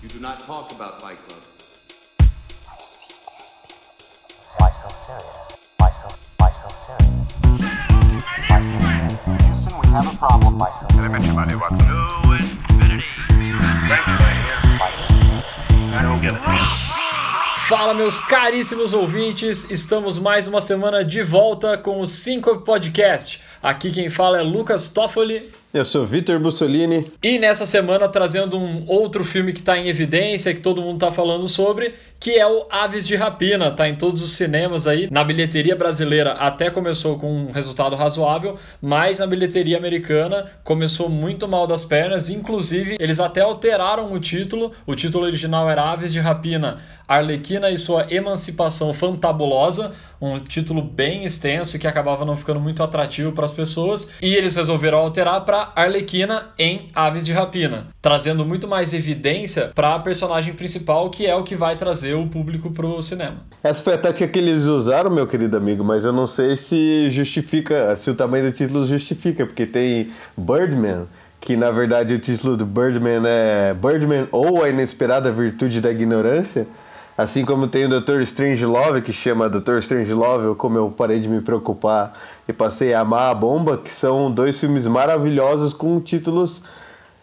You do not talk about Fight Club. Why so serious? Why so, why so serious? Why so serious? Houston, we have a problem. Why so serious? To infinity. I don't get it. Fala, meus caríssimos ouvintes! Estamos mais uma semana de volta com o Syncope Podcast. Aqui quem fala é Lucas Toffoli. Eu sou Vitor Bussolini. E nessa semana trazendo um outro filme que está em evidência, que todo mundo está falando sobre, que é o Aves de Rapina. Tá em todos os cinemas aí. Na bilheteria brasileira até começou com um resultado razoável, mas na bilheteria americana começou muito mal das pernas. Inclusive, eles até alteraram o título. O título original era Aves de Rapina, Arlequina e sua Emancipação Fantabulosa. Um título bem extenso que acabava não ficando muito atrativo para as pessoas. E eles resolveram alterar para Arlequina em Aves de Rapina, trazendo muito mais evidência para a personagem principal, que é o que vai trazer o público pro cinema. Essa foi a tática que eles usaram, meu querido amigo, mas eu não sei se justifica, se o tamanho do título justifica, porque tem Birdman, que na verdade o título do Birdman é Birdman ou a Inesperada Virtude da Ignorância. Assim como tem o Dr. Strangelove, que chama Dr. Strangelove, ou como eu parei de me preocupar e passei a amar a bomba, que são dois filmes maravilhosos com títulos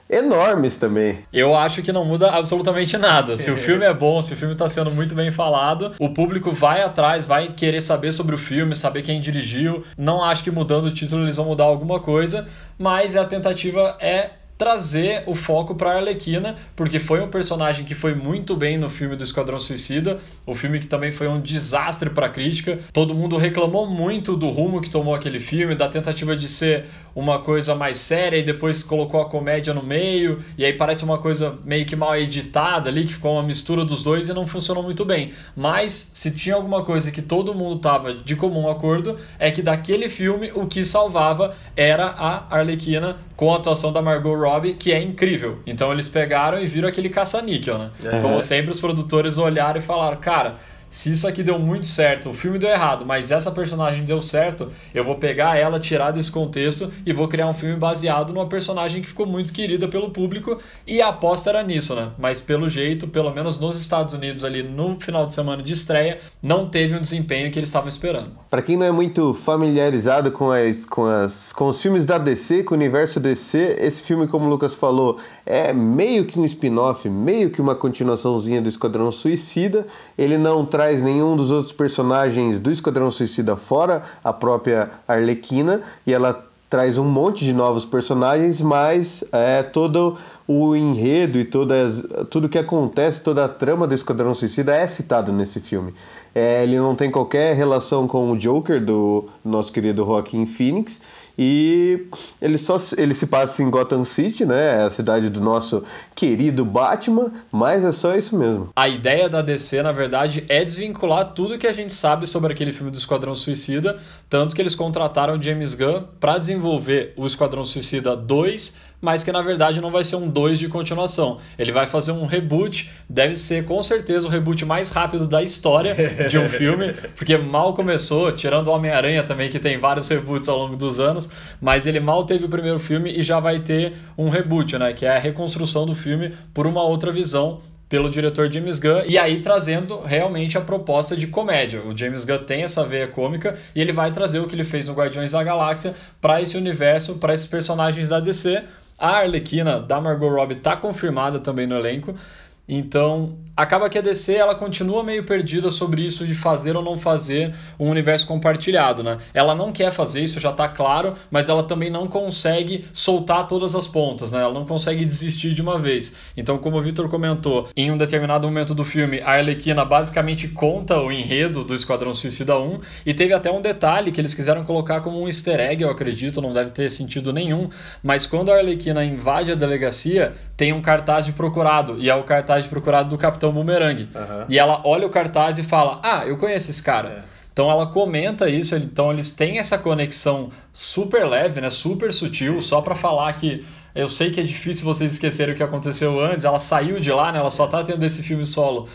enormes também. Eu acho que não muda absolutamente nada. Se o filme é bom, se o filme está sendo muito bem falado, o público vai atrás, vai querer saber sobre o filme, saber quem dirigiu. Não acho que mudando o título eles vão mudar alguma coisa, mas a tentativa é trazer o foco para Arlequina, porque foi um personagem que foi muito bem no filme do Esquadrão Suicida, o filme que também foi um desastre para a crítica. Todo mundo reclamou muito do rumo que tomou aquele filme, da tentativa de ser uma coisa mais séria e depois colocou a comédia no meio, e aí parece uma coisa meio que mal editada ali, que ficou uma mistura dos dois e não funcionou muito bem. Mas se tinha alguma coisa que todo mundo tava de comum acordo, é que daquele filme o que salvava era a Arlequina com a atuação da Margot Robbie, que é incrível. Então eles pegaram e viram aquele caça-níquel, né? Uhum. Como sempre, os produtores olharam e falaram, cara se isso aqui deu muito certo, o filme deu errado, mas essa personagem deu certo, eu vou pegar ela, tirar desse contexto e vou criar um filme baseado numa personagem que ficou muito querida pelo público e a aposta era nisso, né? Mas pelo jeito, pelo menos nos Estados Unidos ali no final de semana de estreia, não teve um desempenho que eles estavam esperando. Para quem não é muito familiarizado com, as, com, as, com os filmes da DC, com o universo DC, esse filme, como o Lucas falou, é meio que um spin-off, meio que uma continuaçãozinha do Esquadrão Suicida. Ele não traz nenhum dos outros personagens do Esquadrão Suicida fora a própria Arlequina e ela traz um monte de novos personagens, mas é todo o enredo e todas, tudo que acontece, toda a trama do Esquadrão Suicida é citado nesse filme. É, ele não tem qualquer relação com o Joker do nosso querido Joaquin Phoenix e ele só ele se passa em Gotham City, né? É a cidade do nosso querido Batman, mas é só isso mesmo. A ideia da DC, na verdade, é desvincular tudo que a gente sabe sobre aquele filme do Esquadrão Suicida, tanto que eles contrataram James Gunn para desenvolver o Esquadrão Suicida 2 mas que na verdade não vai ser um 2 de continuação. Ele vai fazer um reboot, deve ser com certeza o reboot mais rápido da história de um filme, porque mal começou, tirando o Homem-Aranha também, que tem vários reboots ao longo dos anos, mas ele mal teve o primeiro filme e já vai ter um reboot, né? Que é a reconstrução do filme por uma outra visão pelo diretor James Gunn e aí trazendo realmente a proposta de comédia. O James Gunn tem essa veia cômica e ele vai trazer o que ele fez no Guardiões da Galáxia para esse universo, para esses personagens da DC a Arlequina da Margot Robbie tá confirmada também no elenco. Então, acaba que a DC ela continua meio perdida sobre isso de fazer ou não fazer um universo compartilhado, né? Ela não quer fazer isso, já tá claro, mas ela também não consegue soltar todas as pontas, né? Ela não consegue desistir de uma vez. Então, como o Victor comentou, em um determinado momento do filme, a Arlequina basicamente conta o enredo do Esquadrão Suicida 1 e teve até um detalhe que eles quiseram colocar como um easter egg, eu acredito, não deve ter sentido nenhum, mas quando a Arlequina invade a delegacia, tem um cartaz de procurado e é o cartaz cartaz de procurado do Capitão Boomerang. Uhum. E ela olha o cartaz e fala: Ah, eu conheço esse cara. É. Então ela comenta isso, então eles têm essa conexão super leve, né, super sutil, só para falar que eu sei que é difícil vocês esquecerem o que aconteceu antes. Ela saiu de lá, né, ela só tá tendo esse filme solo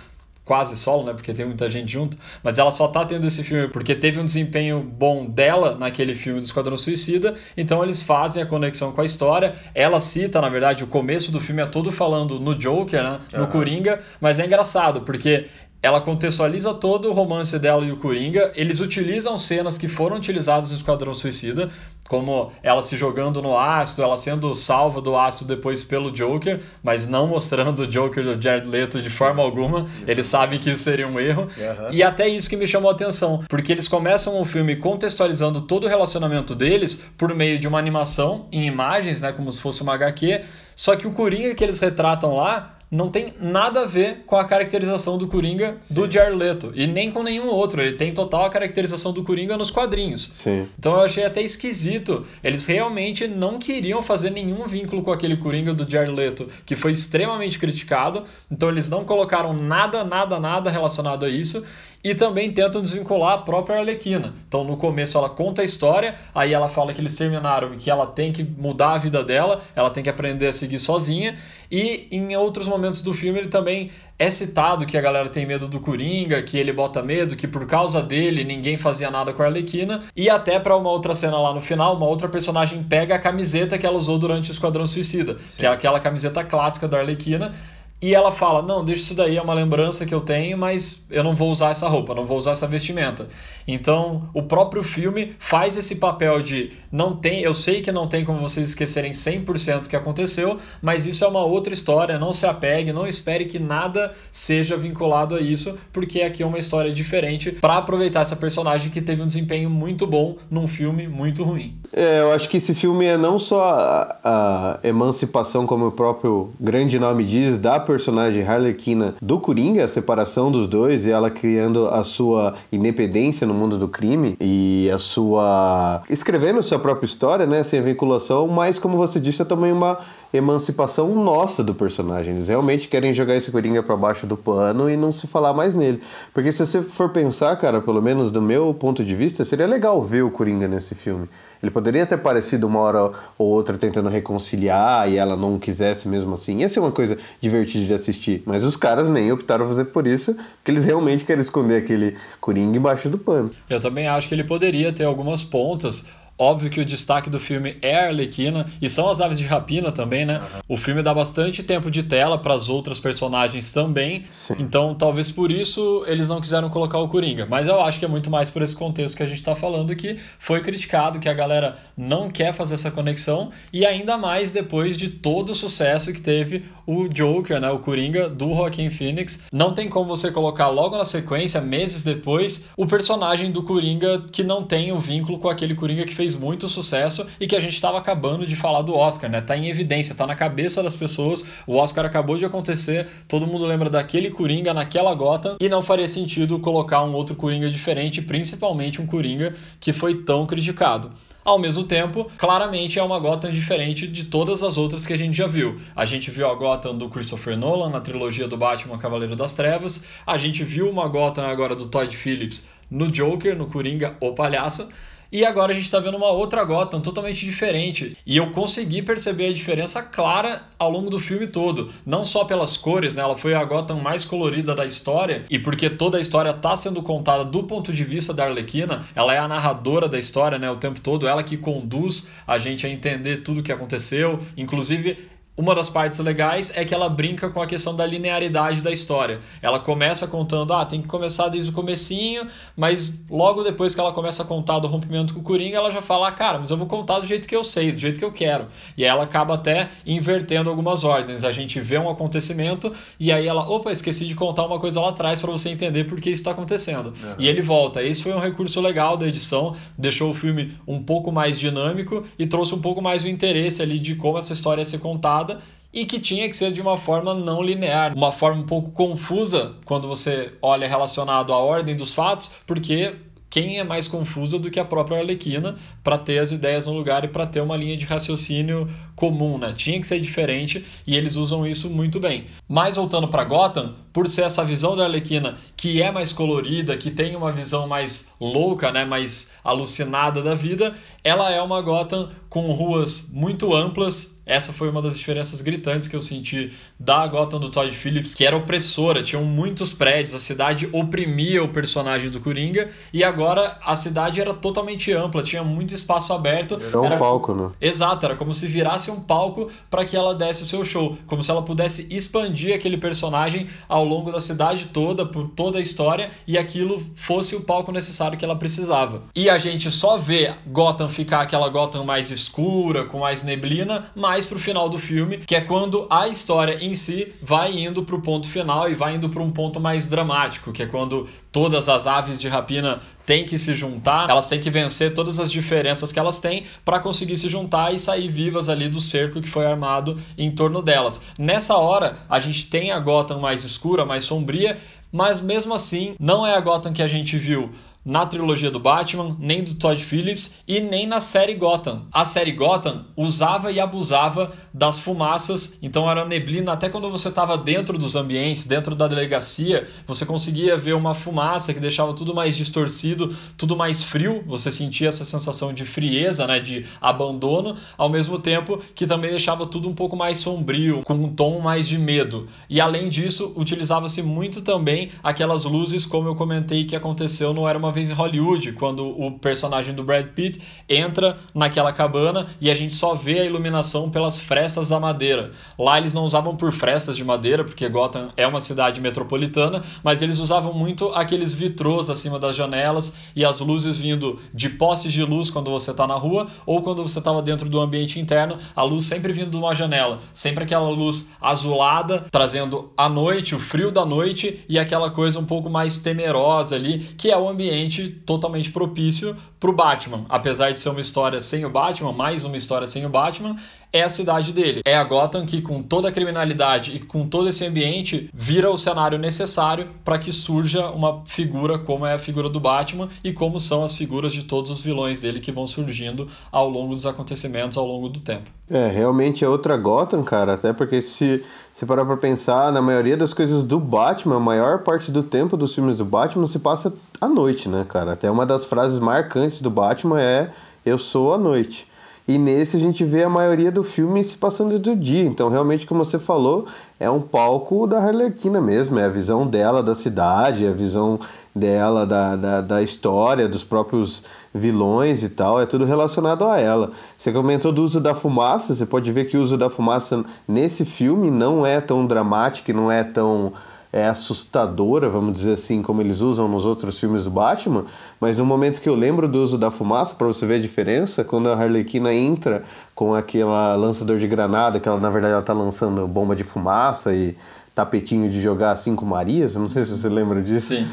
quase solo, né? Porque tem muita gente junto, mas ela só tá tendo esse filme porque teve um desempenho bom dela naquele filme do Esquadrão Suicida, então eles fazem a conexão com a história. Ela cita, na verdade, o começo do filme é todo falando no Joker, né? No Coringa, mas é engraçado porque ela contextualiza todo o romance dela e o Coringa. Eles utilizam cenas que foram utilizadas no Esquadrão Suicida, como ela se jogando no ácido, ela sendo salva do ácido depois pelo Joker, mas não mostrando o Joker do Jared Leto de forma alguma. Eles sabem que isso seria um erro. E até isso que me chamou a atenção, porque eles começam o filme contextualizando todo o relacionamento deles por meio de uma animação em imagens, né, como se fosse uma HQ. Só que o Coringa que eles retratam lá não tem nada a ver com a caracterização do Coringa do Jared Leto. E nem com nenhum outro. Ele tem total a caracterização do Coringa nos quadrinhos. Sim. Então eu achei até esquisito. Eles realmente não queriam fazer nenhum vínculo com aquele Coringa do Jared Leto, que foi extremamente criticado. Então eles não colocaram nada, nada, nada relacionado a isso. E também tentam desvincular a própria Arlequina. Então, no começo, ela conta a história, aí ela fala que eles terminaram e que ela tem que mudar a vida dela, ela tem que aprender a seguir sozinha. E em outros momentos do filme, ele também é citado que a galera tem medo do Coringa, que ele bota medo, que por causa dele ninguém fazia nada com a Arlequina. E até para uma outra cena lá no final, uma outra personagem pega a camiseta que ela usou durante o Esquadrão Suicida, que é aquela camiseta clássica da Arlequina. E ela fala: Não, deixa isso daí, é uma lembrança que eu tenho, mas eu não vou usar essa roupa, não vou usar essa vestimenta. Então, o próprio filme faz esse papel de não tem, eu sei que não tem como vocês esquecerem 100% o que aconteceu, mas isso é uma outra história, não se apegue, não espere que nada seja vinculado a isso, porque aqui é uma história diferente para aproveitar essa personagem que teve um desempenho muito bom num filme muito ruim. É, eu acho que esse filme é não só a, a emancipação, como o próprio grande nome diz, da personagem Harlequina do Coringa, a separação dos dois e ela criando a sua independência no mundo do crime e a sua. escrevendo sua própria história, né, sem vinculação, mas como você disse, é também uma emancipação nossa do personagem. Eles realmente querem jogar esse Coringa para baixo do pano e não se falar mais nele. Porque se você for pensar, cara, pelo menos do meu ponto de vista, seria legal ver o Coringa nesse filme. Ele poderia ter parecido uma hora ou outra tentando reconciliar e ela não quisesse mesmo assim. Ia ser uma coisa divertida de assistir. Mas os caras nem optaram fazer por isso, porque eles realmente querem esconder aquele Coringa embaixo do pano. Eu também acho que ele poderia ter algumas pontas. Óbvio que o destaque do filme é a Arlequina e são as aves de rapina também, né? O filme dá bastante tempo de tela para as outras personagens também. Sim. Então, talvez por isso eles não quiseram colocar o Coringa. Mas eu acho que é muito mais por esse contexto que a gente tá falando que foi criticado, que a galera não quer fazer essa conexão e ainda mais depois de todo o sucesso que teve o Joker, né, o Coringa do Joaquin Phoenix. Não tem como você colocar logo na sequência, meses depois, o personagem do Coringa que não tem o vínculo com aquele Coringa que fez muito sucesso e que a gente estava acabando de falar do Oscar, né? Tá em evidência, tá na cabeça das pessoas. O Oscar acabou de acontecer, todo mundo lembra daquele Coringa naquela gota e não faria sentido colocar um outro Coringa diferente, principalmente um Coringa que foi tão criticado. Ao mesmo tempo, claramente é uma Gotham diferente de todas as outras que a gente já viu. A gente viu a Gotham do Christopher Nolan na trilogia do Batman Cavaleiro das Trevas, a gente viu uma Gotham agora do Todd Phillips no Joker, no Coringa, o Palhaça, e agora a gente está vendo uma outra Gotham totalmente diferente. E eu consegui perceber a diferença clara ao longo do filme todo. Não só pelas cores, né? Ela foi a Gotham mais colorida da história. E porque toda a história está sendo contada do ponto de vista da Arlequina. Ela é a narradora da história, né? O tempo todo. Ela que conduz a gente a entender tudo o que aconteceu. Inclusive, uma das partes legais é que ela brinca com a questão da linearidade da história. Ela começa contando, ah, tem que começar desde o comecinho, mas logo depois que ela começa a contar do rompimento com o Coringa, ela já fala, ah, cara, mas eu vou contar do jeito que eu sei, do jeito que eu quero. E aí ela acaba até invertendo algumas ordens. A gente vê um acontecimento e aí ela, opa, esqueci de contar uma coisa lá atrás para você entender por que isso está acontecendo. E ele volta. Esse foi um recurso legal da edição, deixou o filme um pouco mais dinâmico e trouxe um pouco mais o interesse ali de como essa história ia ser contada e que tinha que ser de uma forma não linear, uma forma um pouco confusa quando você olha relacionado à ordem dos fatos, porque quem é mais confusa do que a própria Arlequina para ter as ideias no lugar e para ter uma linha de raciocínio comum, né? Tinha que ser diferente e eles usam isso muito bem. Mas voltando para Gotham, por ser essa visão da Arlequina que é mais colorida, que tem uma visão mais louca, né, mais alucinada da vida, ela é uma Gotham com ruas muito amplas, Essa foi uma das diferenças gritantes que eu senti da Gotham do Todd Phillips, que era opressora, tinham muitos prédios, a cidade oprimia o personagem do Coringa, e agora a cidade era totalmente ampla, tinha muito espaço aberto. Era um palco, né? Exato, era como se virasse um palco para que ela desse o seu show, como se ela pudesse expandir aquele personagem ao longo da cidade toda, por toda a história, e aquilo fosse o palco necessário que ela precisava. E a gente só vê Gotham ficar aquela Gotham mais escura, com mais neblina, mais pro final do filme, que é quando a história em si vai indo pro ponto final e vai indo para um ponto mais dramático, que é quando todas as aves de rapina têm que se juntar, elas têm que vencer todas as diferenças que elas têm para conseguir se juntar e sair vivas ali do cerco que foi armado em torno delas. Nessa hora, a gente tem a Gotham mais escura, mais sombria, mas mesmo assim, não é a Gotham que a gente viu na trilogia do Batman, nem do Todd Phillips e nem na série Gotham. A série Gotham usava e abusava das fumaças, então era neblina até quando você estava dentro dos ambientes, dentro da delegacia, você conseguia ver uma fumaça que deixava tudo mais distorcido, tudo mais frio, você sentia essa sensação de frieza, né, de abandono, ao mesmo tempo que também deixava tudo um pouco mais sombrio, com um tom mais de medo. E além disso, utilizava-se muito também aquelas luzes, como eu comentei que aconteceu no Era uma vez em Hollywood, quando o personagem do Brad Pitt entra naquela cabana e a gente só vê a iluminação pelas frestas da madeira. Lá eles não usavam por frestas de madeira, porque Gotham é uma cidade metropolitana, mas eles usavam muito aqueles vitrôs acima das janelas e as luzes vindo de postes de luz quando você está na rua ou quando você estava dentro do ambiente interno, a luz sempre vindo de uma janela, sempre aquela luz azulada, trazendo a noite, o frio da noite e aquela coisa um pouco mais temerosa ali, que é o ambiente totalmente propício para o Batman. Apesar de ser uma história sem o Batman, mais uma história sem o Batman, é a cidade dele. É a Gotham que, com toda a criminalidade e com todo esse ambiente, vira o cenário necessário para que surja uma figura como é a figura do Batman e como são as figuras de todos os vilões dele que vão surgindo ao longo dos acontecimentos, ao longo do tempo. É, realmente é outra Gotham, cara. Até porque se se parar pra pensar, na maioria das coisas do Batman, a maior parte do tempo dos filmes do Batman se passa à noite, né, cara? Até uma das frases marcantes do Batman é Eu sou a noite. E nesse a gente vê a maioria do filme se passando do dia. Então, realmente, como você falou, é um palco da Harlequina mesmo. É a visão dela da cidade, é a visão dela da, da, da história, dos próprios vilões e tal, é tudo relacionado a ela. Você comentou do uso da fumaça, você pode ver que o uso da fumaça nesse filme não é tão dramático, não é tão é assustadora, vamos dizer assim, como eles usam nos outros filmes do Batman, mas no momento que eu lembro do uso da fumaça, para você ver a diferença, quando a Harlequina entra com aquela lançador de granada, que ela na verdade ela tá lançando bomba de fumaça e tapetinho de jogar cinco Marias, não sei se você lembra disso. Sim.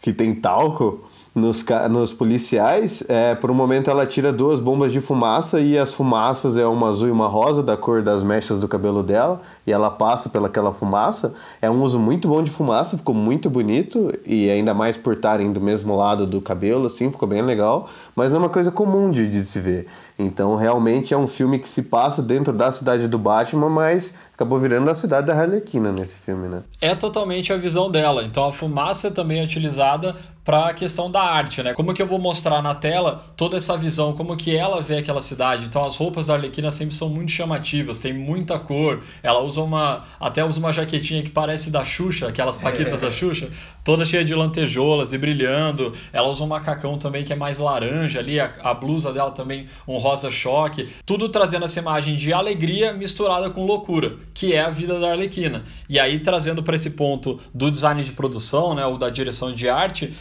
Que tem talco nos, nos policiais, é, por um momento ela tira duas bombas de fumaça e as fumaças é uma azul e uma rosa da cor das mechas do cabelo dela e ela passa pelaquela fumaça. É um uso muito bom de fumaça, ficou muito bonito e ainda mais por estarem do mesmo lado do cabelo, assim, ficou bem legal. Mas é uma coisa comum de, de se ver. Então realmente é um filme que se passa dentro da cidade do Batman, mas acabou virando a cidade da Harlequina nesse filme, né? É totalmente a visão dela. Então a fumaça também é utilizada para a questão da arte, né? Como que eu vou mostrar na tela toda essa visão, como que ela vê aquela cidade. Então as roupas da Arlequina sempre são muito chamativas, tem muita cor. Ela usa uma, até usa uma jaquetinha que parece da Xuxa, aquelas paquitas da Xuxa, toda cheia de lantejoulas e brilhando. Ela usa um macacão também que é mais laranja ali, a, a blusa dela também um rosa choque, tudo trazendo essa imagem de alegria misturada com loucura, que é a vida da Arlequina. E aí trazendo para esse ponto do design de produção, né, ou da direção de arte,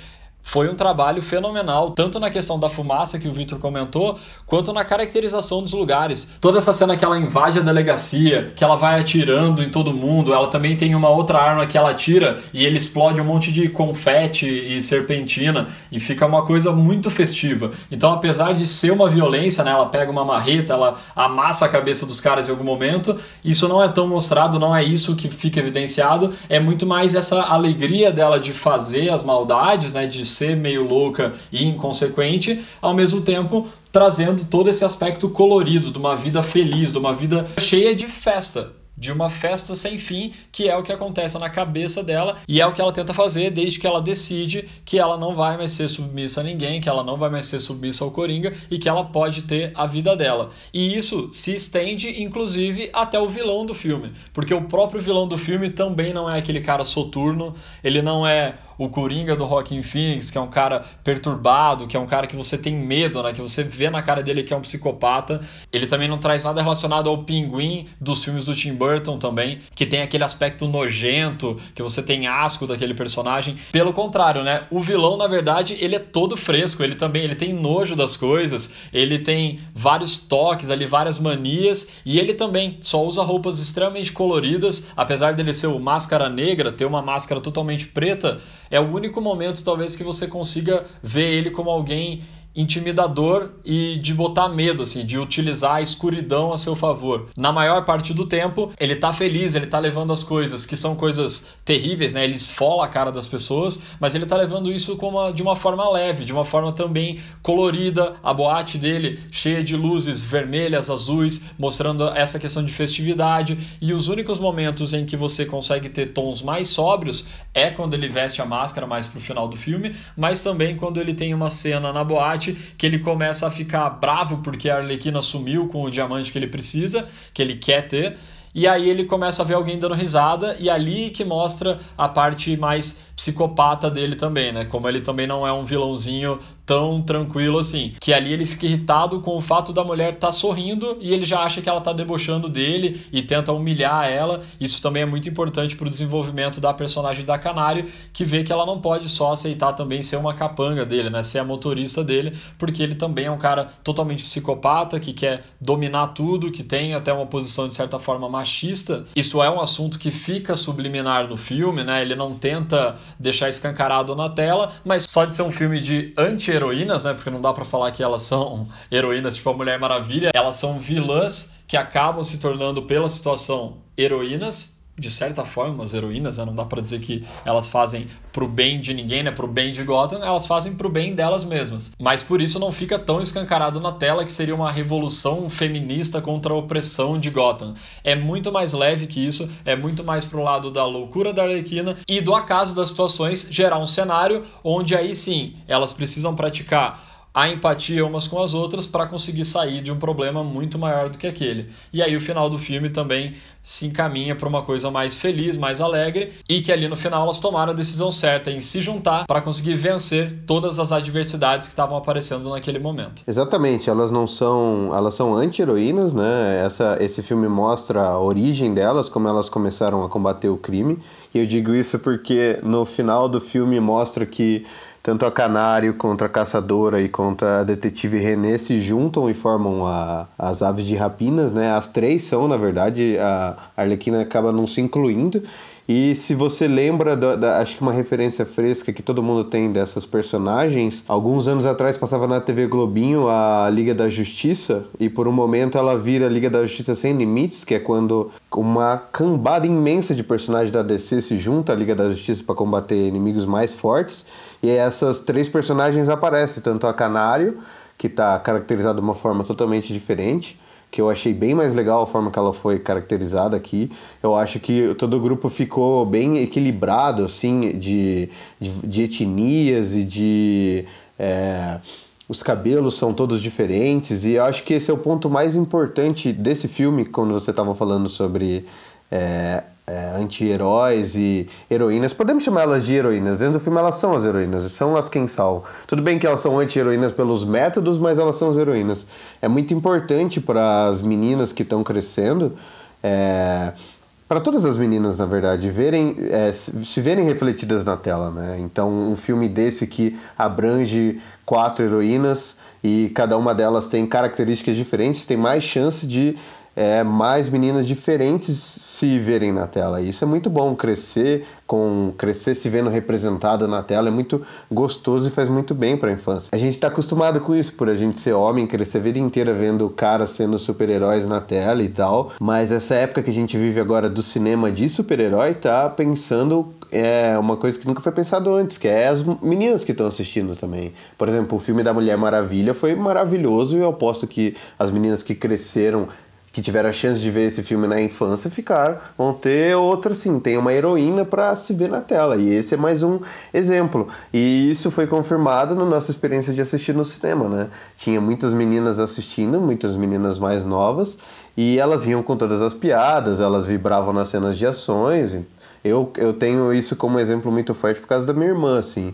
foi um trabalho fenomenal, tanto na questão da fumaça que o Victor comentou, quanto na caracterização dos lugares. Toda essa cena que ela invade a delegacia, que ela vai atirando em todo mundo, ela também tem uma outra arma que ela atira e ele explode um monte de confete e serpentina e fica uma coisa muito festiva. Então, apesar de ser uma violência, né, ela pega uma marreta, ela amassa a cabeça dos caras em algum momento, isso não é tão mostrado, não é isso que fica evidenciado, é muito mais essa alegria dela de fazer as maldades, né, de ser meio louca e inconsequente, ao mesmo tempo trazendo todo esse aspecto colorido de uma vida feliz, de uma vida cheia de festa. de uma festa sem fim, que é o que acontece na cabeça dela e é o que ela tenta fazer desde que ela decide que ela não vai mais ser submissa a ninguém, que ela não vai mais ser submissa ao Coringa e que ela pode ter a vida dela. E isso se estende inclusive até o vilão do filme, porque o próprio vilão do filme também não é aquele cara soturno, ele não é o Coringa do Rockin' Phoenix, que é um cara perturbado, que é um cara que você tem medo, né? Que você vê na cara dele que é um psicopata. Ele também não traz nada relacionado ao pinguim dos filmes do Tim Burton também, que tem aquele aspecto nojento, que você tem asco daquele personagem. Pelo contrário, né? O vilão, na verdade, ele é todo fresco, ele também ele tem nojo das coisas, ele tem vários toques ali, várias manias, e ele também só usa roupas extremamente coloridas, apesar dele ser o máscara negra, ter uma máscara totalmente preta, é o único momento talvez que você consiga ver ele como alguém intimidador e de botar medo, assim, de utilizar a escuridão a seu favor. Na maior parte do tempo, ele tá feliz, ele tá levando as coisas que são coisas terríveis, né? Ele esfola a cara das pessoas, mas ele tá levando isso uma, de uma forma leve, de uma forma também colorida. A boate dele cheia de luzes vermelhas, azuis, mostrando essa questão de festividade. E os únicos momentos em que você consegue ter tons mais sóbrios é quando ele veste a máscara mais pro final do filme, mas também quando ele tem uma cena na boate que ele começa a ficar bravo porque a Arlequina sumiu com o diamante que ele precisa, que ele quer ter. E aí ele começa a ver alguém dando risada, e ali que mostra a parte mais psicopata dele também, né? Como ele também não é um vilãozinho tão tranquilo assim. Que ali ele fica irritado com o fato da mulher estar tá sorrindo e ele já acha que ela tá debochando dele e tenta humilhar ela. Isso também é muito importante pro desenvolvimento da personagem da Canário, que vê que ela não pode só aceitar também ser uma capanga dele, né? Ser a motorista dele, porque ele também é um cara totalmente psicopata, que quer dominar tudo, que tem até uma posição de certa forma machista. Isso é um assunto que fica subliminar no filme, né? Ele não tenta deixar escancarado na tela, mas só de ser um filme de anti-heroínas, né? Porque não dá para falar que elas são heroínas tipo a Mulher Maravilha, elas são vilãs que acabam se tornando pela situação heroínas de certa forma, as heroínas, né? não dá para dizer que elas fazem pro bem de ninguém, né? Pro bem de Gotham, elas fazem pro bem delas mesmas. Mas por isso não fica tão escancarado na tela que seria uma revolução feminista contra a opressão de Gotham. É muito mais leve que isso, é muito mais pro lado da loucura da Arlequina e do acaso das situações gerar um cenário onde aí sim elas precisam praticar a empatia umas com as outras para conseguir sair de um problema muito maior do que aquele. E aí o final do filme também se encaminha para uma coisa mais feliz, mais alegre e que ali no final elas tomaram a decisão certa em se juntar para conseguir vencer todas as adversidades que estavam aparecendo naquele momento. Exatamente, elas não são, elas são anti-heroínas, né? Essa, esse filme mostra a origem delas, como elas começaram a combater o crime. E eu digo isso porque no final do filme mostra que tanto a Canário contra a Caçadora e contra a Detetive René se juntam e formam a, as aves de rapinas, né? As três são, na verdade, a Arlequina acaba não se incluindo. E se você lembra, da, da, acho que uma referência fresca que todo mundo tem dessas personagens, alguns anos atrás passava na TV Globinho a Liga da Justiça, e por um momento ela vira Liga da Justiça Sem Limites, que é quando uma cambada imensa de personagens da DC se junta à Liga da Justiça para combater inimigos mais fortes. E essas três personagens aparecem, tanto a Canário, que está caracterizada de uma forma totalmente diferente, que eu achei bem mais legal a forma que ela foi caracterizada aqui. Eu acho que todo o grupo ficou bem equilibrado, assim, de, de, de etnias e de. É, os cabelos são todos diferentes, e eu acho que esse é o ponto mais importante desse filme, quando você estava falando sobre é, é, anti-heróis e heroínas. Podemos chamar elas de heroínas. Dentro do filme elas são as heroínas, são as quem salvam. Tudo bem que elas são anti-heroínas pelos métodos, mas elas são as heroínas. É muito importante para as meninas que estão crescendo, é, para todas as meninas, na verdade, verem, é, se verem refletidas na tela. Né? Então, um filme desse que abrange quatro heroínas e cada uma delas tem características diferentes, tem mais chance de é, mais meninas diferentes se verem na tela. Isso é muito bom, crescer com crescer se vendo representado na tela é muito gostoso e faz muito bem para a infância. A gente está acostumado com isso, por a gente ser homem, crescer a vida inteira vendo caras sendo super-heróis na tela e tal, mas essa época que a gente vive agora do cinema de super-herói tá pensando é uma coisa que nunca foi pensado antes, que é as meninas que estão assistindo também. Por exemplo, o filme da Mulher Maravilha foi maravilhoso e eu aposto que as meninas que cresceram que tiveram a chance de ver esse filme na infância ficar vão ter outra assim, tem uma heroína para se ver na tela. E esse é mais um exemplo. E isso foi confirmado na nossa experiência de assistir no cinema, né? Tinha muitas meninas assistindo, muitas meninas mais novas, e elas vinham com todas as piadas, elas vibravam nas cenas de ações. Eu, eu tenho isso como exemplo muito forte por causa da minha irmã, assim.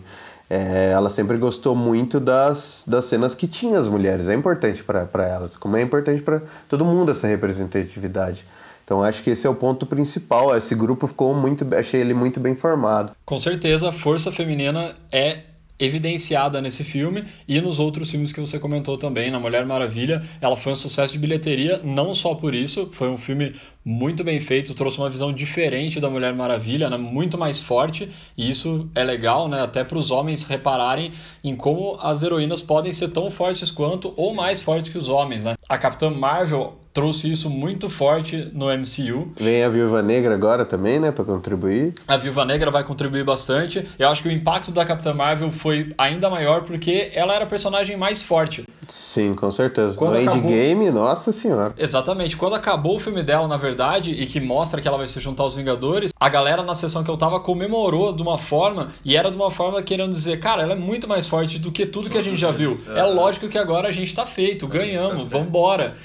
É, ela sempre gostou muito das, das cenas que tinha as mulheres. É importante para elas, como é importante para todo mundo essa representatividade. Então acho que esse é o ponto principal. Esse grupo ficou muito, achei ele muito bem formado. Com certeza, a força feminina é evidenciada nesse filme e nos outros filmes que você comentou também, na Mulher Maravilha, ela foi um sucesso de bilheteria, não só por isso, foi um filme muito bem feito, trouxe uma visão diferente da Mulher Maravilha, né, muito mais forte, e isso é legal, né, até para os homens repararem em como as heroínas podem ser tão fortes quanto ou mais fortes que os homens, né? A Capitã Marvel trouxe isso muito forte no MCU. Vem a Viúva Negra agora também, né, para contribuir. A Viúva Negra vai contribuir bastante. Eu acho que o impacto da Capitã Marvel foi ainda maior porque ela era a personagem mais forte. Sim, com certeza. Quando no acabou- Endgame, nossa senhora. Exatamente. Quando acabou o filme dela, na verdade, e que mostra que ela vai se juntar aos Vingadores, a galera na sessão que eu tava comemorou de uma forma, e era de uma forma querendo dizer, cara, ela é muito mais forte do que tudo que a gente já viu. É lógico que agora a gente tá feito, ganhamos, vambora.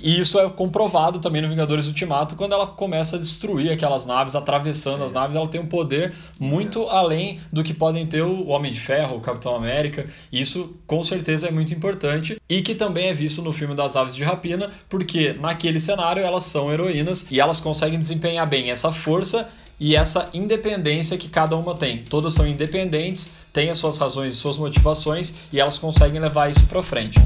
E isso é comprovado também no Vingadores Ultimato, quando ela começa a destruir aquelas naves, atravessando as naves, ela tem um poder muito além do que podem ter o Homem de Ferro, o Capitão América. Isso com certeza é muito importante e que também é visto no filme das Aves de Rapina, porque naquele cenário elas são heroínas e elas conseguem desempenhar bem essa força e essa independência que cada uma tem. Todas são independentes, têm as suas razões e suas motivações e elas conseguem levar isso para frente.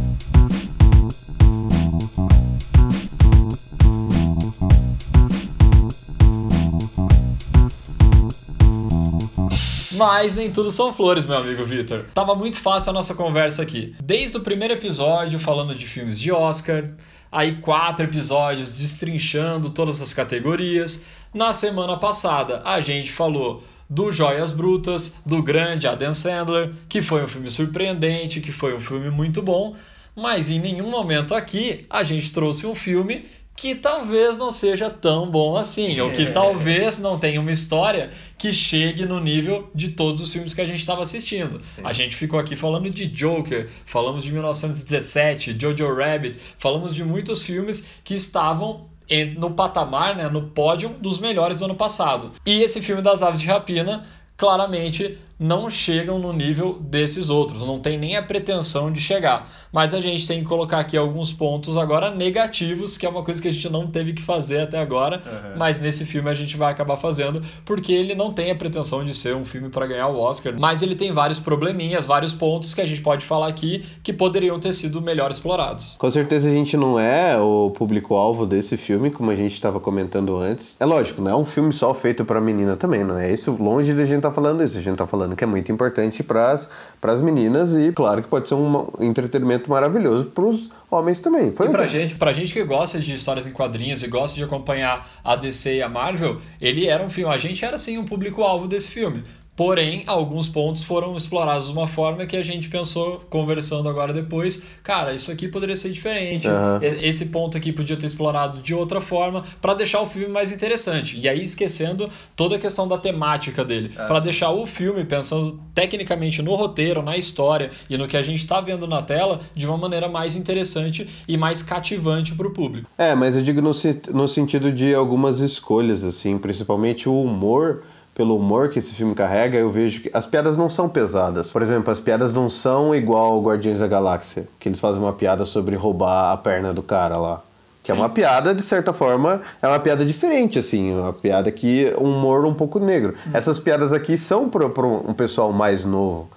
Mas nem tudo são flores, meu amigo Vitor. Tava muito fácil a nossa conversa aqui. Desde o primeiro episódio, falando de filmes de Oscar, aí quatro episódios destrinchando todas as categorias. Na semana passada, a gente falou do Joias Brutas, do grande Adam Sandler, que foi um filme surpreendente, que foi um filme muito bom, mas em nenhum momento aqui a gente trouxe um filme que talvez não seja tão bom assim, ou que talvez não tenha uma história que chegue no nível de todos os filmes que a gente estava assistindo. A gente ficou aqui falando de Joker, falamos de 1917, Jojo Rabbit, falamos de muitos filmes que estavam no patamar, né, no pódio dos melhores do ano passado. E esse filme das Aves de Rapina claramente não chegam no nível desses outros, não tem nem a pretensão de chegar. Mas a gente tem que colocar aqui alguns pontos agora negativos, que é uma coisa que a gente não teve que fazer até agora, mas nesse filme a gente vai acabar fazendo, porque ele não tem a pretensão de ser um filme para ganhar o Oscar, mas ele tem vários probleminhas, vários pontos que a gente pode falar aqui que poderiam ter sido melhor explorados. Com certeza a gente não é o público-alvo desse filme, como a gente estava comentando antes. É lógico, não é um filme só feito para menina também, não é isso? Longe da gente estar falando isso. A gente tá falando que é muito importante para as meninas e, claro, que pode ser um entretenimento maravilhoso para os homens também. Foi E pra gente, pra gente que gosta de histórias em quadrinhos e gosta de acompanhar a DC e a Marvel, ele era um filme. A gente era sim um público-alvo desse filme. Porém, alguns pontos foram explorados de uma forma que a gente pensou, conversando agora depois, cara, isso aqui poderia ser diferente. E- Esse ponto aqui podia ter explorado de outra forma para deixar o filme mais interessante. E aí esquecendo toda a questão da temática dele, para deixar o filme pensando tecnicamente no roteiro, na história e no que a gente está vendo na tela de uma maneira mais interessante e mais cativante para o público. É, mas eu digo no, no sentido de algumas escolhas, assim, principalmente o humor. Pelo humor que esse filme carrega, eu vejo que as piadas não são pesadas. Por exemplo, as piadas não são igual ao Guardiões da Galáxia, que eles fazem uma piada sobre roubar a perna do cara lá. Que é uma piada, de certa forma, é uma piada diferente, assim, uma piada que um humor um pouco negro. Essas piadas aqui são para um pessoal mais novo.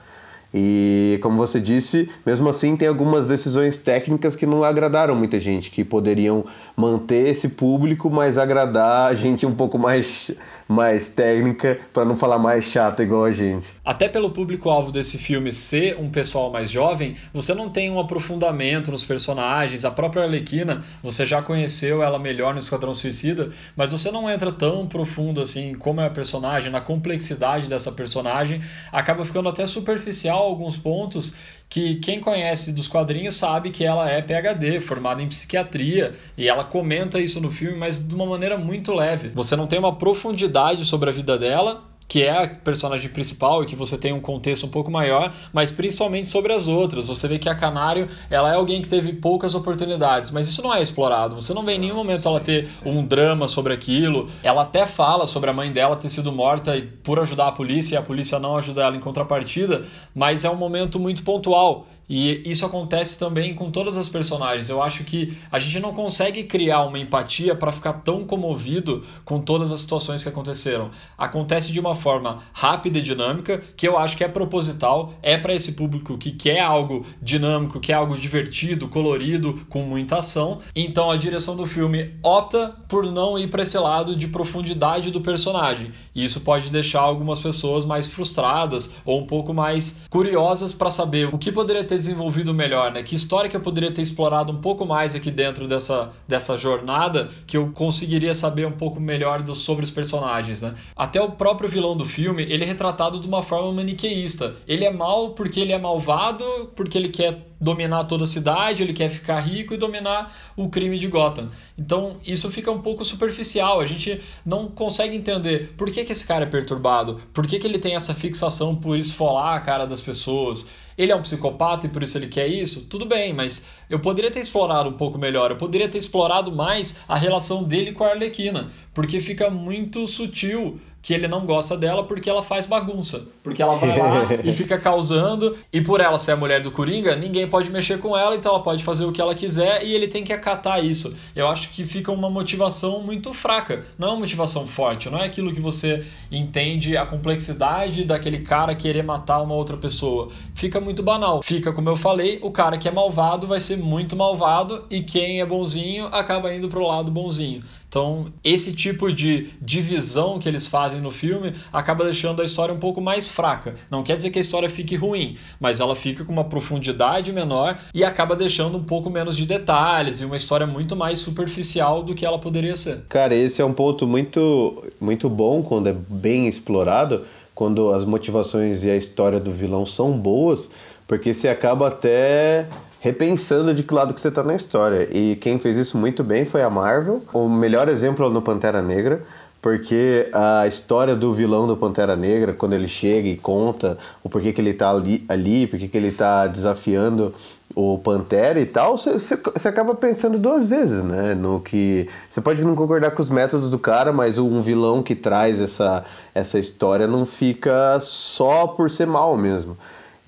E, como você disse, mesmo assim tem algumas decisões técnicas que não agradaram muita gente, que poderiam manter esse público, mas agradar a gente um pouco mais, mais técnica, para não falar mais chata igual a gente. Até pelo público-alvo desse filme ser um pessoal mais jovem, você não tem um aprofundamento nos personagens. A própria Arlequina, você já conheceu ela melhor no Esquadrão Suicida, mas você não entra tão profundo assim como é a personagem, na complexidade dessa personagem. Acaba ficando até superficial alguns pontos que quem conhece dos quadrinhos sabe que ela é PhD, formada em psiquiatria, e ela comenta isso no filme, mas de uma maneira muito leve. Você não tem uma profundidade sobre a vida dela, que é a personagem principal e que você tem um contexto um pouco maior, mas principalmente sobre as outras. Você vê que a Canário, ela é alguém que teve poucas oportunidades, mas isso não é explorado. Você não vê em nenhum momento ela ter um drama sobre aquilo. Ela até fala sobre a mãe dela ter sido morta por ajudar a polícia e a polícia não ajudar ela em contrapartida, mas é um momento muito pontual. E isso acontece também com todas as personagens. Eu acho que a gente não consegue criar uma empatia para ficar tão comovido com todas as situações que aconteceram. Acontece de uma forma rápida e dinâmica, que eu acho que é proposital, é para esse público que quer algo dinâmico, quer algo divertido, colorido, com muita ação. Então a direção do filme opta por não ir para esse lado de profundidade do personagem. E isso pode deixar algumas pessoas mais frustradas ou um pouco mais curiosas para saber o que poderia ter desenvolvido melhor, né? Que história que eu poderia ter explorado um pouco mais aqui dentro dessa, dessa jornada que eu conseguiria saber um pouco melhor do, sobre os personagens, né? Até o próprio vilão do filme, ele é retratado de uma forma maniqueísta. Ele é mal porque ele é malvado, porque ele quer dominar toda a cidade, ele quer ficar rico e dominar o crime de Gotham. Então isso fica um pouco superficial, a gente não consegue entender por que, que esse cara é perturbado, por que, que ele tem essa fixação por esfolar a cara das pessoas. Ele é um psicopata e por isso ele quer isso? Tudo bem, mas eu poderia ter explorado um pouco melhor, eu poderia ter explorado mais a relação dele com a Arlequina, porque fica muito sutil que ele não gosta dela porque ela faz bagunça. Porque ela vai lá e fica causando, e por ela ser a mulher do Coringa, ninguém pode mexer com ela, então ela pode fazer o que ela quiser e ele tem que acatar isso. Eu acho que fica uma motivação muito fraca, não é uma motivação forte, não é aquilo que você entende a complexidade daquele cara querer matar uma outra pessoa. Fica muito banal. Fica, como eu falei, o cara que é malvado vai ser muito malvado e quem é bonzinho acaba indo pro lado bonzinho. Então, esse tipo de divisão que eles fazem no filme acaba deixando a história um pouco mais fraca. Não quer dizer que a história fique ruim, mas ela fica com uma profundidade menor e acaba deixando um pouco menos de detalhes e uma história muito mais superficial do que ela poderia ser. Cara, esse é um ponto muito, muito bom quando é bem explorado, quando as motivações e a história do vilão são boas, porque você acaba até repensando de que lado que você está na história. E quem fez isso muito bem foi a Marvel. O melhor exemplo é no Pantera Negra, porque a história do vilão do Pantera Negra, quando ele chega e conta o porquê que ele está ali, ali porquê que ele está desafiando o Pantera e tal, você, acaba pensando duas vezes, né? No que você pode não concordar com os métodos do cara, mas um vilão que traz essa, essa história não fica só por ser mal mesmo.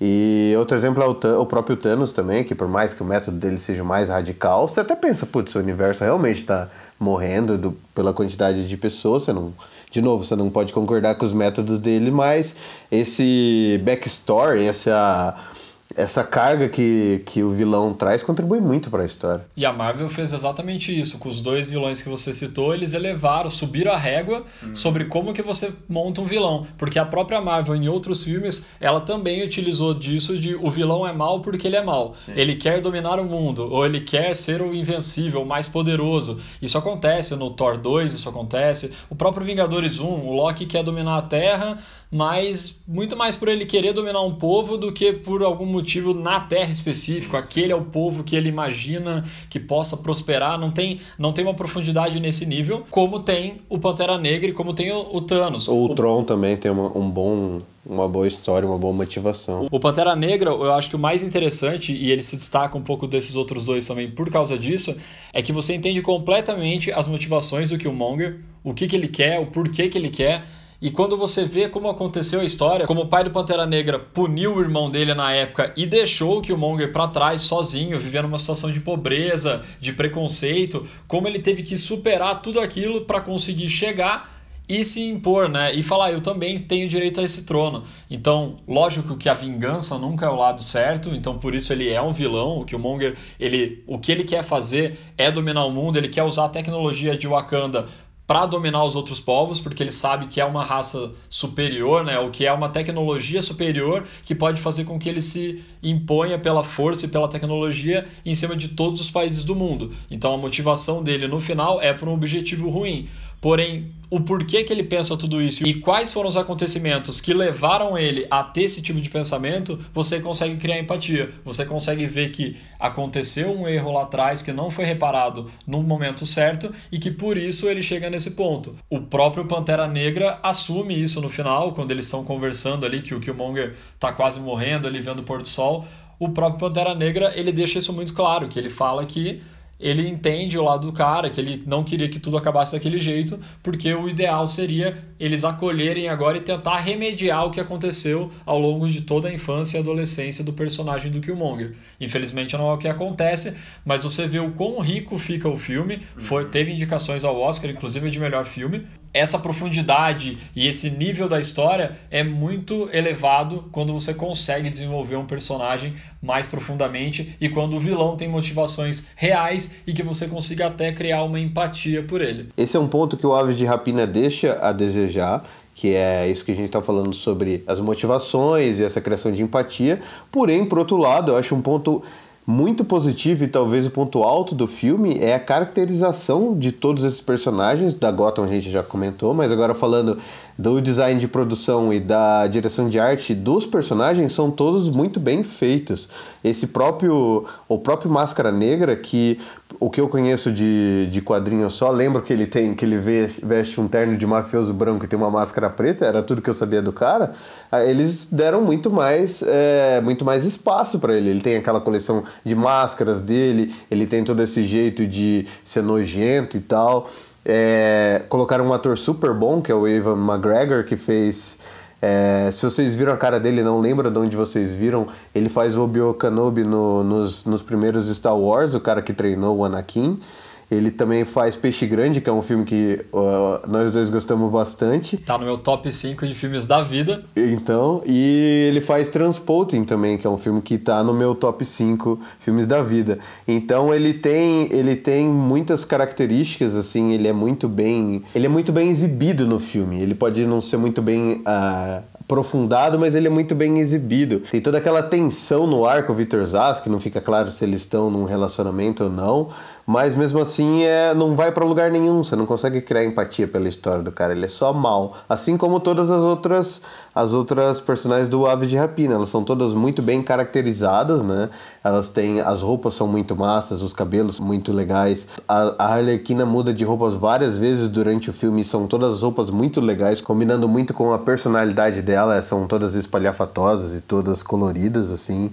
E outro exemplo é o, o, próprio Thanos também, que por mais que o método dele seja mais radical, você até pensa, putz, o universo realmente está morrendo do, pela quantidade de pessoas, você não... De novo, você não pode concordar com os métodos dele, mas esse backstory, essa essa carga que, que o vilão traz contribui muito para a história. E a Marvel fez exatamente isso. Com os dois vilões que você citou, eles elevaram, subiram a régua hum. sobre como que você monta um vilão. Porque a própria Marvel, em outros filmes, ela também utilizou disso de o vilão é mal porque ele é mal. Sim. Ele quer dominar o mundo, ou ele quer ser o invencível, o mais poderoso. Isso acontece no Thor 2, isso acontece. O próprio Vingadores 1, o Loki quer dominar a Terra, mas muito mais por ele querer dominar um povo do que por algum motivo na terra específico. Aquele é o povo que ele imagina que possa prosperar. Não tem, não tem uma profundidade nesse nível, como tem o Pantera Negra e como tem o, o Thanos. Ou o, o Tron também tem uma, um bom uma boa história, uma boa motivação. O Pantera Negra, eu acho que o mais interessante, e ele se destaca um pouco desses outros dois também por causa disso, é que você entende completamente as motivações do Killmonger, o que, que ele quer, o porquê que ele quer. E quando você vê como aconteceu a história, como o pai do Pantera Negra puniu o irmão dele na época e deixou o Killmonger para trás sozinho, vivendo uma situação de pobreza, de preconceito, como ele teve que superar tudo aquilo para conseguir chegar e se impor, né? E falar, eu também tenho direito a esse trono. Então, lógico que a vingança nunca é o lado certo, então por isso ele é um vilão. O Killmonger, ele, o que ele quer fazer é dominar o mundo, ele quer usar a tecnologia de Wakanda para dominar os outros povos, porque ele sabe que é uma raça superior, né? O que é uma tecnologia superior que pode fazer com que ele se imponha pela força e pela tecnologia em cima de todos os países do mundo. Então a motivação dele no final é para um objetivo ruim. Porém, o porquê que ele pensa tudo isso e quais foram os acontecimentos que levaram ele a ter esse tipo de pensamento, você consegue criar empatia. Você consegue ver que aconteceu um erro lá atrás que não foi reparado no momento certo e que por isso ele chega nesse ponto. O próprio Pantera Negra assume isso no final, quando eles estão conversando ali que o Killmonger tá quase morrendo ali vendo o pôr do sol. O próprio Pantera Negra, ele deixa isso muito claro, que ele fala que ele entende o lado do cara, que ele não queria que tudo acabasse daquele jeito, porque o ideal seria eles acolherem agora e tentar remediar o que aconteceu ao longo de toda a infância e adolescência do personagem do Killmonger. Infelizmente não é o que acontece, mas você vê o quão rico fica o filme, foi, teve indicações ao Oscar, inclusive de melhor filme. Essa profundidade e esse nível da história é muito elevado quando você consegue desenvolver um personagem mais profundamente e quando o vilão tem motivações reais e que você consiga até criar uma empatia por ele. Esse é um ponto que o Aves de Rapina deixa a desejar, que é isso que a gente está falando sobre as motivações e essa criação de empatia. Porém, por outro lado, eu acho um ponto muito positivo e talvez o ponto alto do filme é a caracterização de todos esses personagens. Da Gotham a gente já comentou, mas agora falando do design de produção e da direção de arte dos personagens são todos muito bem feitos. Esse próprio o próprio Máscara Negra que o que eu conheço de, de quadrinho só lembro que ele tem que ele veste um terno de mafioso branco e tem uma máscara preta, era tudo que eu sabia do cara. Eles deram muito mais é, muito mais espaço para ele. Ele tem aquela coleção de máscaras dele, ele tem todo esse jeito de ser nojento e tal. É, colocaram um ator super bom, que é o Evan McGregor, que fez. É, se vocês viram a cara dele, não lembra de onde vocês viram, ele faz o Obi-Wan Kenobi no, nos, nos primeiros Star Wars, o cara que treinou o Anakin. Ele também faz Peixe Grande, que é um filme que uh, nós dois gostamos bastante. Tá no meu top 5 de filmes da vida. Então, e ele faz Transporting também, que é um filme que tá no meu top 5 filmes da vida. Então, ele tem, ele tem muitas características assim, ele é muito bem, ele é muito bem exibido no filme. Ele pode não ser muito bem uh, aprofundado, mas ele é muito bem exibido. Tem toda aquela tensão no ar com o Victor Zaz, que não fica claro se eles estão num relacionamento ou não, mas mesmo assim é, não vai para lugar nenhum, você não consegue criar empatia pela história do cara, ele é só mal. Assim como todas as outras as outras personagens do Ave de Rapina, elas são todas muito bem caracterizadas, né? Elas têm as roupas são muito massas, os cabelos muito legais. A, a Arlequina muda de roupas várias vezes durante o filme, são todas as roupas muito legais, combinando muito com a personalidade dela, são todas espalhafatosas e todas coloridas assim.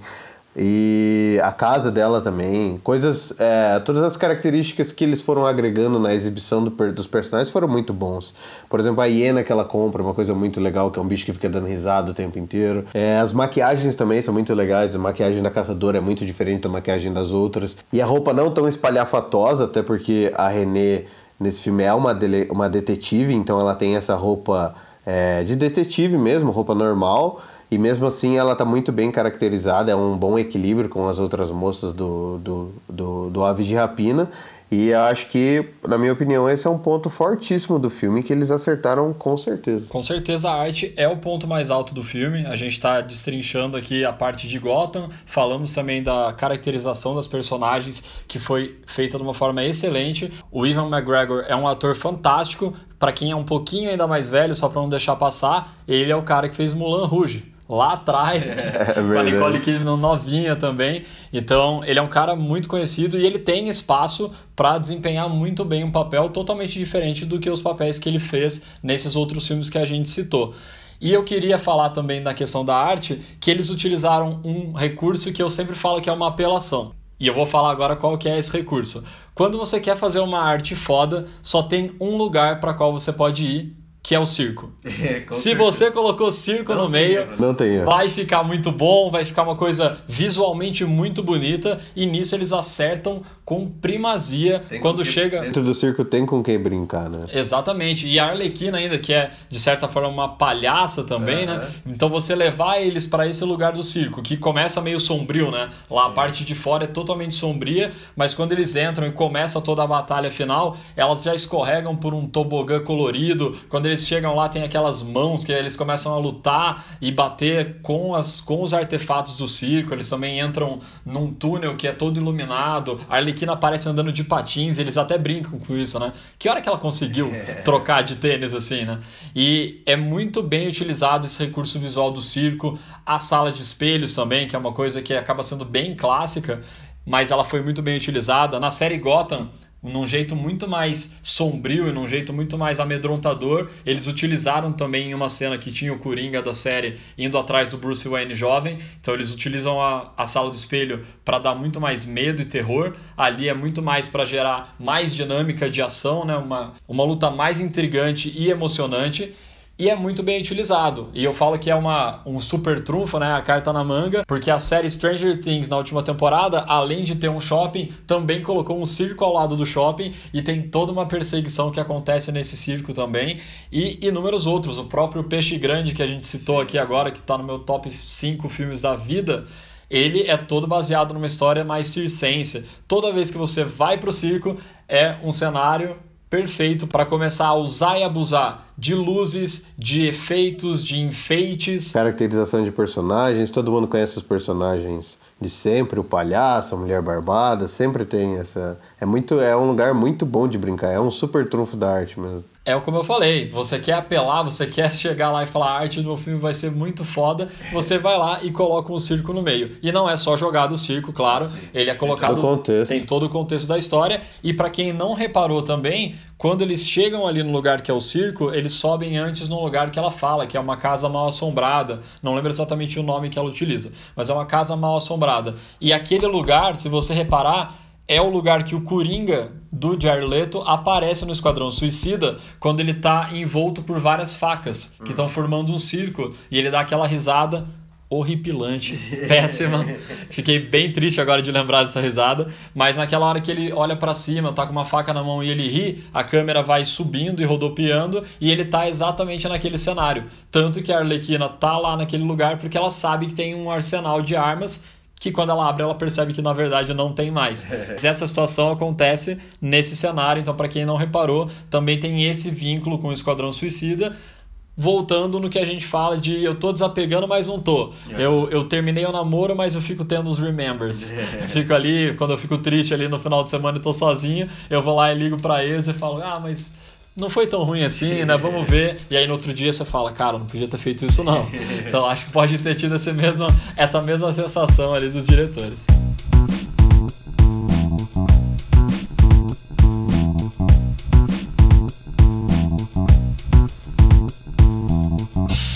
E a casa dela também, coisas, é, todas as características que eles foram agregando na exibição do, dos personagens foram muito bons. Por exemplo, a hiena que ela compra, uma coisa muito legal, que é um bicho que fica dando risada o tempo inteiro. É, as maquiagens também são muito legais, a maquiagem da caçadora é muito diferente da maquiagem das outras. E a roupa não tão espalhafatosa, até porque a Renée nesse filme é uma, dele, uma detetive, então ela tem essa roupa é, de detetive mesmo, roupa normal e mesmo assim ela está muito bem caracterizada, é um bom equilíbrio com as outras moças do, do, do, do Aves de Rapina. E acho que, na minha opinião, esse é um ponto fortíssimo do filme que eles acertaram com certeza. Com certeza a arte é o ponto mais alto do filme. A gente está destrinchando aqui a parte de Gotham, falamos também da caracterização das personagens que foi feita de uma forma excelente. O Ivan McGregor é um ator fantástico. Para quem é um pouquinho ainda mais velho, só para não deixar passar, ele é o cara que fez Mulan Rouge lá atrás, é, com a Nicole Kidman novinha também. Então, ele é um cara muito conhecido e ele tem espaço para desempenhar muito bem um papel totalmente diferente do que os papéis que ele fez nesses outros filmes que a gente citou. E eu queria falar também da questão da arte, que eles utilizaram um recurso que eu sempre falo que é uma apelação. E eu vou falar agora qual que é esse recurso. Quando você quer fazer uma arte foda, só tem um lugar para qual você pode ir, que é o circo. É, Se certeza. você colocou circo não no meio, não tem. vai ficar muito bom, vai ficar uma coisa visualmente muito bonita e nisso eles acertam com primazia tem quando chega. Dentro do circo tem com quem brincar, né? Exatamente. E a Arlequina ainda, que é de certa forma uma palhaça também, uhum. né? Então você levar eles para esse lugar do circo, que começa meio sombrio, né? Lá Sim. a parte de fora é totalmente sombria, mas quando eles entram e começa toda a batalha final, elas já escorregam por um tobogã colorido. Quando eles eles chegam lá, tem aquelas mãos que eles começam a lutar e bater com, as, com os artefatos do circo. Eles também entram num túnel que é todo iluminado. A Arlequina aparece andando de patins, eles até brincam com isso, né? Que hora que ela conseguiu trocar de tênis assim, né? E é muito bem utilizado esse recurso visual do circo, a sala de espelhos também, que é uma coisa que acaba sendo bem clássica, mas ela foi muito bem utilizada. Na série Gotham, num jeito muito mais sombrio e num jeito muito mais amedrontador. Eles utilizaram também em uma cena que tinha o Coringa da série indo atrás do Bruce Wayne jovem. Então eles utilizam a, a sala do espelho para dar muito mais medo e terror. Ali é muito mais para gerar mais dinâmica de ação, né? uma, uma luta mais intrigante e emocionante e é muito bem utilizado. E eu falo que é uma, um super trunfo, né? A carta na manga, porque a série Stranger Things na última temporada, além de ter um shopping, também colocou um circo ao lado do shopping e tem toda uma perseguição que acontece nesse circo também. E inúmeros outros. O próprio Peixe Grande que a gente citou aqui agora, que está no meu top 5 filmes da vida ele é todo baseado numa história mais circense. Toda vez que você vai para o circo, é um cenário perfeito para começar a usar e abusar de luzes, de efeitos, de enfeites. Caracterização de personagens, todo mundo conhece os personagens de sempre, o palhaço, a mulher barbada, sempre tem essa. É muito, é um lugar muito bom de brincar, é um super trunfo da arte mesmo. É como eu falei, você quer apelar, você quer chegar lá e falar a arte do meu filme vai ser muito foda, você vai lá e coloca um circo no meio. E não é só jogado o circo, claro, ele é colocado Tem todo o contexto. tem todo o contexto da história e para quem não reparou também, quando eles chegam ali no lugar que é o circo, eles sobem antes no lugar que ela fala, que é uma casa mal assombrada. Não lembro exatamente o nome que ela utiliza, mas é uma casa mal assombrada. E aquele lugar, se você reparar, é o lugar que o Coringa do Jared Leto aparece no Esquadrão Suicida quando ele tá envolto por várias facas que estão formando um círculo e ele dá aquela risada horripilante, péssima. Fiquei bem triste agora de lembrar dessa risada, mas naquela hora que ele olha para cima, tá com uma faca na mão e ele ri, a câmera vai subindo e rodopiando e ele tá exatamente naquele cenário. Tanto que a Arlequina tá lá naquele lugar porque ela sabe que tem um arsenal de armas que quando ela abre ela percebe que na verdade não tem mais. Essa situação acontece nesse cenário, então para quem não reparou, também tem esse vínculo com o Esquadrão Suicida. Voltando no que a gente fala de eu tô desapegando, mas não tô. Eu, eu terminei o namoro, mas eu fico tendo os remembers. fico ali, quando eu fico triste ali no final de semana e tô sozinho, eu vou lá e ligo pra ex e falo: Ah, mas não foi tão ruim assim, né? Vamos ver. E aí no outro dia você fala, cara, não podia ter feito isso não. Então acho que pode ter tido essa mesma, essa mesma sensação ali dos diretores.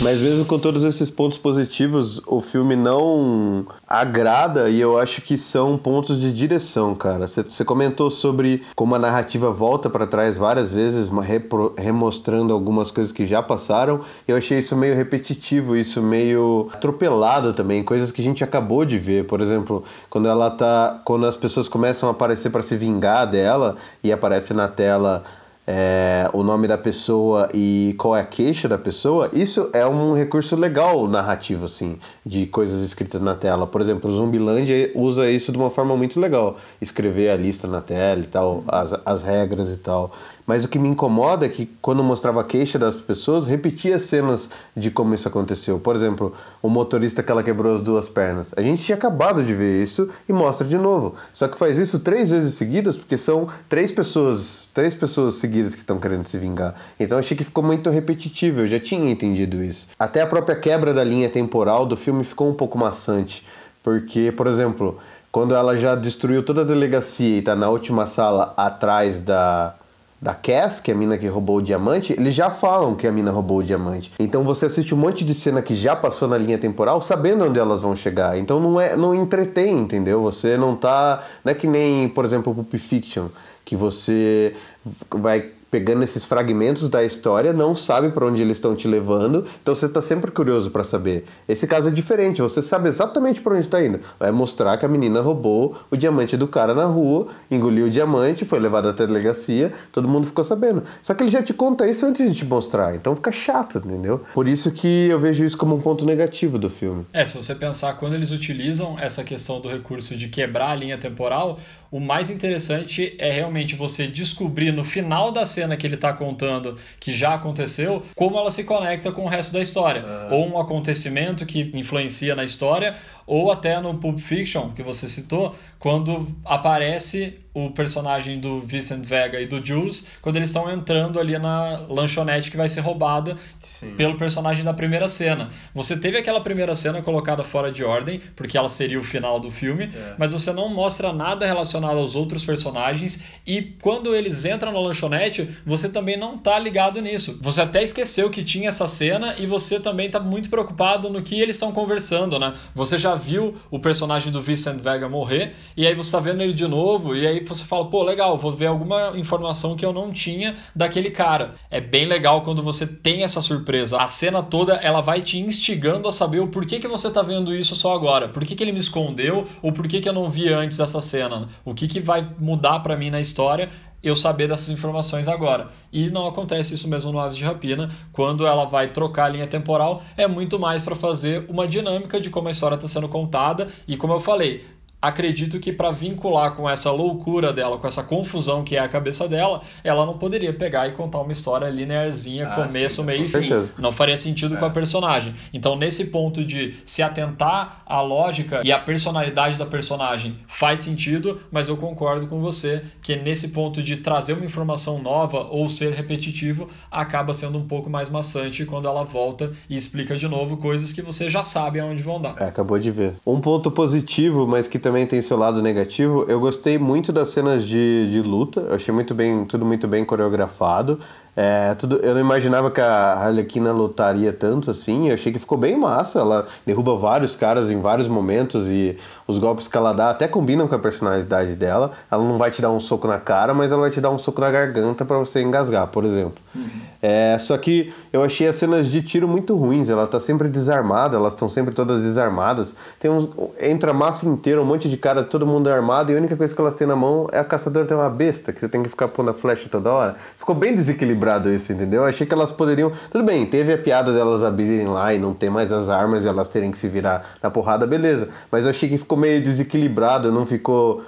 Mas mesmo com todos esses pontos positivos, o filme não agrada e eu acho que são pontos de direção, cara. Você comentou sobre como a narrativa volta para trás várias vezes, repro, remostrando algumas coisas que já passaram. Eu achei isso meio repetitivo, isso meio atropelado também, coisas que a gente acabou de ver. Por exemplo, quando ela tá, quando as pessoas começam a aparecer para se vingar dela e aparece na tela é, o nome da pessoa e qual é a queixa da pessoa, isso é um recurso legal narrativo, assim, de coisas escritas na tela. Por exemplo, o Zumbilândia usa isso de uma forma muito legal. Escrever a lista na tela e tal, as, as regras e tal. Mas o que me incomoda é que quando mostrava a queixa das pessoas, repetia cenas de como isso aconteceu. Por exemplo, o motorista que ela quebrou as duas pernas. A gente tinha acabado de ver isso e mostra de novo. Só que faz isso três vezes seguidas, porque são três pessoas, três pessoas seguidas que estão querendo se vingar. Então achei que ficou muito repetitivo, eu já tinha entendido isso. Até a própria quebra da linha temporal do filme ficou um pouco maçante. Porque, por exemplo, quando ela já destruiu toda a delegacia e está na última sala atrás da, da Cass, que é a mina que roubou o diamante, eles já falam que a mina roubou o diamante. Então você assiste um monte de cena que já passou na linha temporal, sabendo onde elas vão chegar. Então não é, não entretém, entendeu? Você não tá, não é que nem, por exemplo, Pulp Fiction, que você vai pegando esses fragmentos da história, não sabe para onde eles estão te levando, então você está sempre curioso para saber. Esse caso é diferente, você sabe exatamente para onde está indo. Vai mostrar que a menina roubou o diamante do cara na rua, engoliu o diamante, foi levada até a delegacia, todo mundo ficou sabendo. Só que ele já te conta isso antes de te mostrar, então fica chato, entendeu? Por isso que eu vejo isso como um ponto negativo do filme. É, se você pensar quando eles utilizam essa questão do recurso de quebrar a linha temporal, o mais interessante é realmente você descobrir no final da cena que ele está contando que já aconteceu, como ela se conecta com o resto da história. Ou um acontecimento que influencia na história, ou até no Pulp Fiction, que você citou, quando aparece o personagem do Vincent Vega e do Jules, quando eles estão entrando ali na lanchonete que vai ser roubada Sim. pelo personagem da primeira cena. Você teve aquela primeira cena colocada fora de ordem, porque ela seria o final do filme, É. mas você não mostra nada relacionado aos outros personagens e quando eles entram na lanchonete, você também não tá ligado nisso. Você até esqueceu que tinha essa cena e você também tá muito preocupado no que eles estão conversando, né? Você já viu o personagem do Vincent Vega morrer e aí você tá vendo ele de novo e aí você fala, pô, legal, vou ver alguma informação que eu não tinha daquele cara. É bem legal quando você tem essa surpresa. A cena toda, ela vai te instigando a saber o porquê que você tá vendo isso só agora. Por que, que ele me escondeu ou por que, que eu não vi antes essa cena? O que, que vai mudar pra mim na história eu saber dessas informações agora. E não acontece isso mesmo no Aves de Rapina. Quando ela vai trocar a linha temporal, é muito mais para fazer uma dinâmica de como a história está sendo contada. E como eu falei, acredito que para vincular com essa loucura dela, com essa confusão que é a cabeça dela, ela não poderia pegar e contar uma história linearzinha, Ah, começo, sim, meio e fim. Não faria sentido com a personagem. Então, nesse ponto de se atentar à lógica e à personalidade da personagem faz sentido, mas eu concordo com você que nesse ponto de trazer uma informação nova ou ser repetitivo acaba sendo um pouco mais maçante quando ela volta e explica de novo coisas que você já sabe aonde vão dar. É, acabou de ver. Um ponto positivo, mas que também tem seu lado negativo, eu gostei muito das cenas de, de luta. Eu achei muito bem, tudo muito bem coreografado. É, tudo, eu não imaginava que a Harlequina lutaria tanto assim. Eu achei que ficou bem massa. Ela derruba vários caras em vários momentos e os golpes que ela dá até combinam com a personalidade dela. Ela não vai te dar um soco na cara, mas ela vai te dar um soco na garganta para você engasgar, por exemplo. É, só que eu achei as cenas de tiro muito ruins. Ela tá sempre desarmada, elas estão sempre todas desarmadas. Tem uns, entra a máfia inteira, um monte de cara, todo mundo armado, e a única coisa que elas têm na mão é a caçadora tem uma besta, que você tem que ficar pondo a flecha toda hora. Ficou bem desequilibrado isso, entendeu? Eu achei que elas poderiam. Tudo bem, teve a piada delas abrirem lá e não ter mais as armas e elas terem que se virar na porrada, beleza. Mas eu achei que ficou meio desequilibrado, não ficou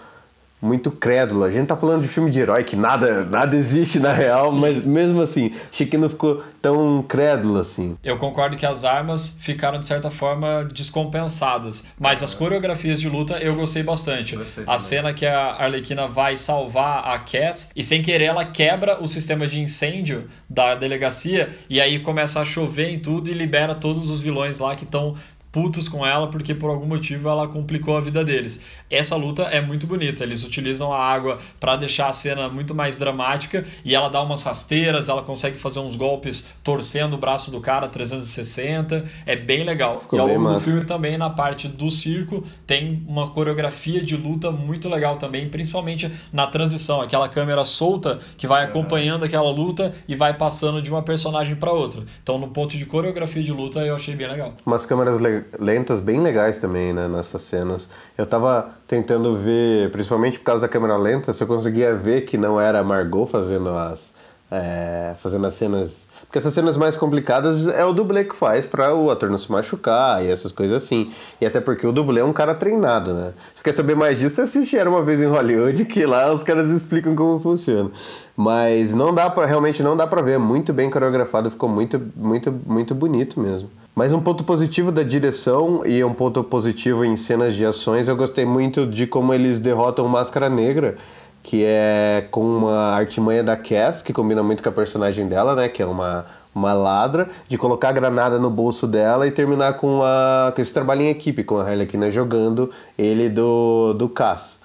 muito crédulo. A gente tá falando de filme de herói que nada, nada existe na real, mas mesmo assim, achei que não ficou tão crédulo assim. Eu concordo que as armas ficaram de certa forma descompensadas, mas as coreografias de luta eu gostei bastante. Gostei a cena que a Arlequina vai salvar a Cass e sem querer ela quebra o sistema de incêndio da delegacia e aí começa a chover em tudo e libera todos os vilões lá que estão putos com ela porque por algum motivo ela complicou a vida deles. Essa luta é muito bonita. Eles utilizam a água para deixar a cena muito mais dramática e ela dá umas rasteiras, ela consegue fazer uns golpes torcendo o braço do cara 360. É bem legal. Ficou e ao longo do filme também na parte do circo tem uma coreografia de luta muito legal também, principalmente na transição, aquela câmera solta que vai acompanhando aquela luta e vai passando de uma personagem para outra. Então no ponto de coreografia de luta eu achei bem legal. Umas câmeras le- lentas bem legais também, né, nessas cenas. Eu tava tentando ver, principalmente por causa da câmera lenta, se eu conseguia ver que não era a Margot fazendo as, é, fazendo as cenas. Porque essas cenas mais complicadas é o dublê que faz pra o ator não se machucar e essas coisas assim. E até porque o dublê é um cara treinado, né? Se quer saber mais disso, assiste Era Uma Vez em Hollywood, que lá os caras explicam como funciona. Mas não dá para realmente não dá pra ver, é muito bem coreografado, ficou muito, muito, muito bonito mesmo. Mas um ponto positivo da direção e um ponto positivo em cenas de ações, eu gostei muito de como eles derrotam Máscara Negra, que é com uma artimanha da Cass, que combina muito com a personagem dela, né? Que é uma, uma ladra, de colocar a granada no bolso dela e terminar com, a, com esse trabalho em equipe, com a Harlequina jogando ele do, do Cass.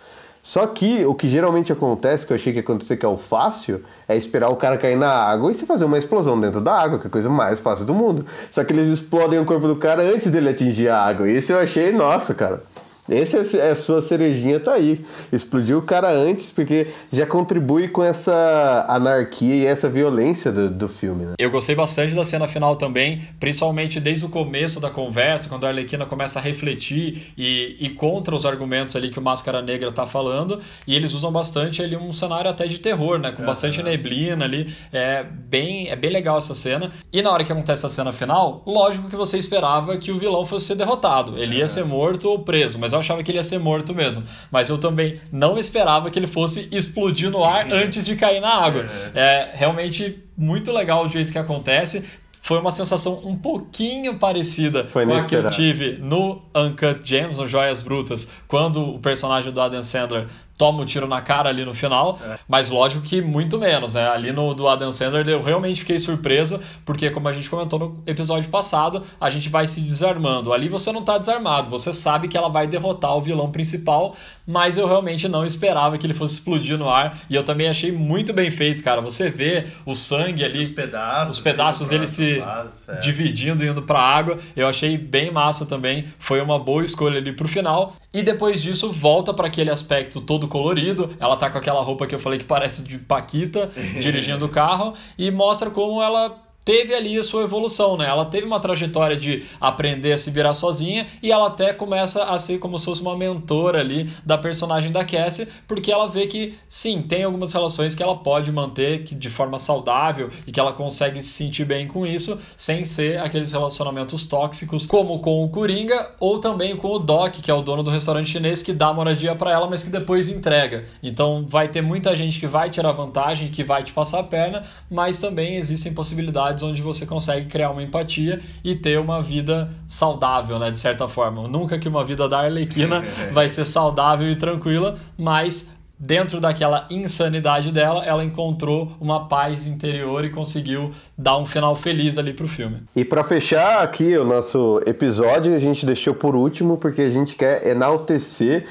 Só que o que geralmente acontece, que eu achei que ia acontecer que é o fácil, é esperar o cara cair na água e você fazer uma explosão dentro da água, que é a coisa mais fácil do mundo. Só que eles explodem o corpo do cara antes dele atingir a água. Isso eu achei, nossa, cara. Esse é a sua cerejinha, tá aí. Explodiu o cara antes, porque já contribui com essa anarquia e essa violência do, do filme, né? Eu gostei bastante da cena final também, principalmente desde o começo da conversa, quando a Arlequina começa a refletir e, e contra os argumentos ali que o Máscara Negra tá falando, e eles usam bastante ali um cenário até de terror, né, com bastante neblina ali, é bem, é bem legal essa cena. E na hora que acontece a cena final, lógico que você esperava que o vilão fosse ser derrotado, ele ia ser morto ou preso, mas eu achava que ele ia ser morto mesmo. Mas eu também não esperava que ele fosse explodir no ar antes de cair na água. É realmente muito legal o jeito que acontece foi uma sensação um pouquinho parecida Foi com a que eu tive no Uncut Gems, no Joias Brutas, quando o personagem do Adam Sandler toma um tiro na cara ali no final, mas lógico que muito menos, né? Ali no do Adam Sandler eu realmente fiquei surpreso, porque como a gente comentou no episódio passado, a gente vai se desarmando. Ali você não tá desarmado, você sabe que ela vai derrotar o vilão principal, mas eu realmente não esperava que ele fosse explodir no ar, e eu também achei muito bem feito, cara. Você vê o sangue ali, Os pedaços. os pedaços dele se vasos, é. dividindo e indo pra água. Eu achei bem massa também. Foi uma boa escolha ali pro final. E depois disso, volta para aquele aspecto todo colorido. Ela tá com aquela roupa que eu falei que parece de Paquita, dirigindo o carro. E mostra como ela teve ali a sua evolução, né? Ela teve uma trajetória de aprender a se virar sozinha e ela até começa a ser como se fosse uma mentora ali da personagem da Cassie, porque ela vê que sim, tem algumas relações que ela pode manter que de forma saudável e que ela consegue se sentir bem com isso, sem ser aqueles relacionamentos tóxicos, como com o Coringa ou também com o Doc, que é o dono do restaurante chinês que dá moradia para ela, mas que depois entrega. Então vai ter muita gente que vai tirar vantagem, que vai te passar a perna, mas também existem possibilidades onde você consegue criar uma empatia e ter uma vida saudável, né, de certa forma. Nunca que uma vida da Arlequina vai ser saudável e tranquila, mas dentro daquela insanidade dela, ela encontrou uma paz interior e conseguiu dar um final feliz ali pro filme. E pra fechar aqui o nosso episódio, a gente deixou por último porque a gente quer enaltecer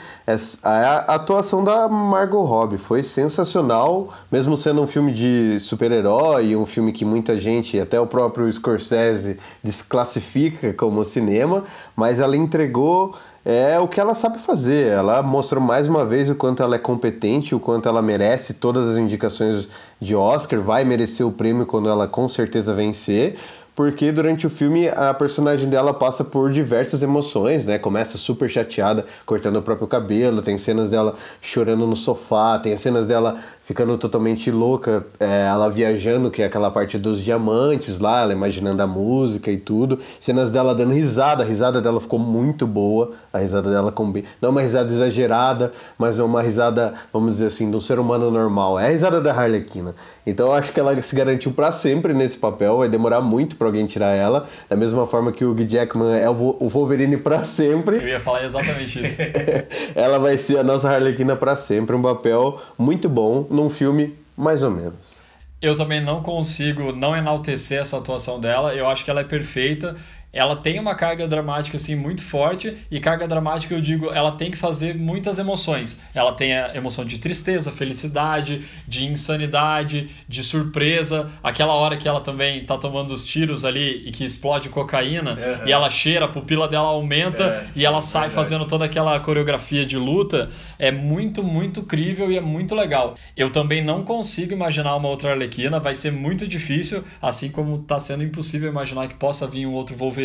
a atuação da Margot Robbie. Foi sensacional, mesmo sendo um filme de super-herói, um filme que muita gente, até o próprio Scorsese, desclassifica como cinema, mas ela entregou é o que ela sabe fazer. Ela mostrou mais uma vez o quanto ela é competente, o quanto ela merece todas as indicações de Oscar, vai merecer o prêmio quando ela com certeza vencer. Porque durante o filme a personagem dela passa por diversas emoções, né? Começa super chateada, cortando o próprio cabelo, tem cenas dela chorando no sofá, tem cenas dela ficando totalmente louca, é, ela viajando, que é aquela parte dos diamantes lá, ela imaginando a música e tudo. Cenas dela dando risada, a risada dela ficou muito boa, a risada dela combi... não é uma risada exagerada, mas é uma risada, vamos dizer assim, do ser humano normal. É a risada da Harlequina. Então eu acho que ela se garantiu para sempre nesse papel, vai demorar muito para alguém tirar ela, da mesma forma que o Hugh Jackman é o Wolverine para sempre. Eu ia falar exatamente isso. ela vai ser a nossa Harlequina para sempre, um papel muito bom num filme mais ou menos. Eu também não consigo não enaltecer essa atuação dela. Eu acho que ela é perfeita. Ela tem uma carga dramática assim muito forte e carga dramática eu digo, ela tem que fazer muitas emoções. Ela tem a emoção de tristeza, felicidade, de insanidade, de surpresa, aquela hora que ela também tá tomando os tiros ali e que explode cocaína e ela cheira, a pupila dela aumenta É, e ela sai fazendo toda aquela coreografia de luta é muito, muito crível e é muito legal. Eu também não consigo imaginar uma outra Arlequina, vai ser muito difícil, assim como tá sendo impossível imaginar que possa vir um outro Wolverine,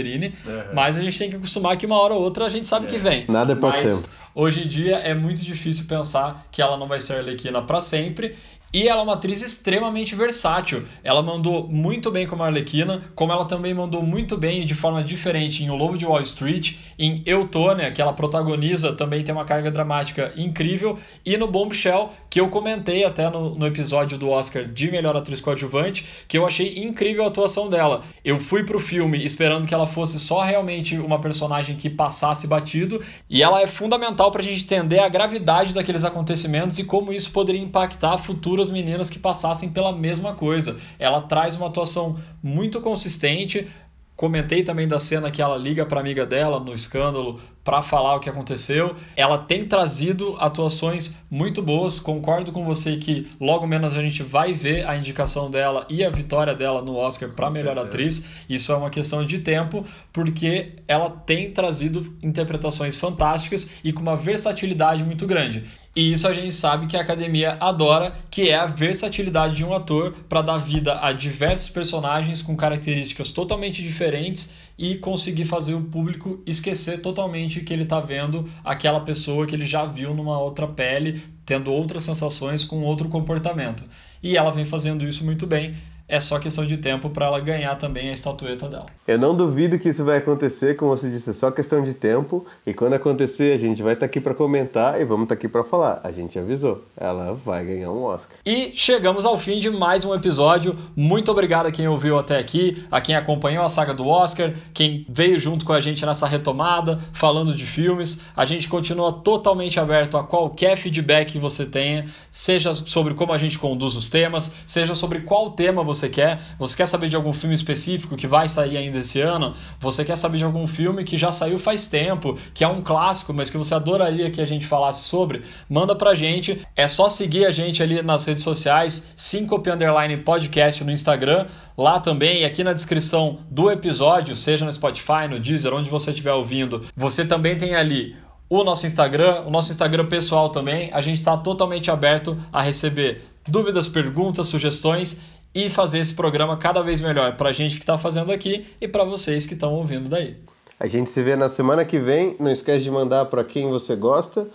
mas a gente tem que acostumar que uma hora ou outra a gente sabe que vem. Nada é pra Mas sempre. Hoje em dia é muito difícil pensar que ela não vai ser Arlequina para sempre. E ela é uma atriz extremamente versátil. Ela mandou muito bem como Arlequina, como ela também mandou muito bem de forma diferente em O Lobo de Wall Street, em Eutônia, que ela protagoniza, também tem uma carga dramática incrível, e no Bombshell, que eu comentei até no, no episódio do Oscar de Melhor Atriz Coadjuvante, que eu achei incrível a atuação dela. Eu fui pro filme esperando que ela fosse só realmente uma personagem que passasse batido, e ela é fundamental pra gente entender a gravidade daqueles acontecimentos e como isso poderia impactar futuras meninas que passassem pela mesma coisa. Ela traz uma atuação muito consistente. Comentei também da cena que ela liga para amiga dela no escândalo para falar o que aconteceu. Ela tem trazido atuações muito boas. Concordo com você que logo menos a gente vai ver a indicação dela e a vitória dela no Oscar para melhor atriz. Isso é uma questão de tempo, porque ela tem trazido interpretações fantásticas e com uma versatilidade muito grande. E isso a gente sabe que a academia adora, que é a versatilidade de um ator para dar vida a diversos personagens com características totalmente diferentes e conseguir fazer o público esquecer totalmente que ele está vendo aquela pessoa que ele já viu numa outra pele, tendo outras sensações com outro comportamento. E ela vem fazendo isso muito bem. É só questão de tempo para ela ganhar também a estatueta dela. Eu não duvido que isso vai acontecer, como você disse, é só questão de tempo. E quando acontecer, a gente vai estar aqui para comentar e vamos estar aqui para falar. A gente avisou, ela vai ganhar um Oscar. E chegamos ao fim de mais um episódio. Muito obrigado a quem ouviu até aqui, a quem acompanhou a saga do Oscar, quem veio junto com a gente nessa retomada, falando de filmes. A gente continua totalmente aberto a qualquer feedback que você tenha, seja sobre como a gente conduz os temas, seja sobre qual tema você quer. Você quer saber de algum filme específico que vai sair ainda esse ano? Você quer saber de algum filme que já saiu faz tempo, que é um clássico, mas que você adoraria que a gente falasse sobre? Manda pra gente. É só seguir a gente ali nas redes sociais, Syncope Underline Podcast no Instagram, lá também, aqui na descrição do episódio, seja no Spotify, no Deezer, onde você estiver ouvindo, você também tem ali o nosso Instagram, o nosso Instagram pessoal também. A gente está totalmente aberto a receber dúvidas, perguntas, sugestões e fazer esse programa cada vez melhor para a gente que está fazendo aqui e para vocês que estão ouvindo daí. A gente se vê na semana que vem. Não esquece de mandar para quem você gosta.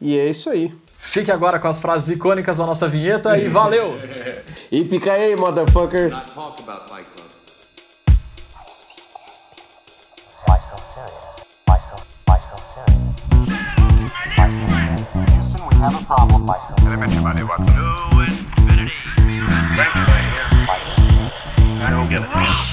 E é isso aí. Fique agora com as frases icônicas da nossa vinheta e valeu! E pica aí, motherfuckers! Have a problem. Why so serious? To infinity. Why so serious? I don't get it.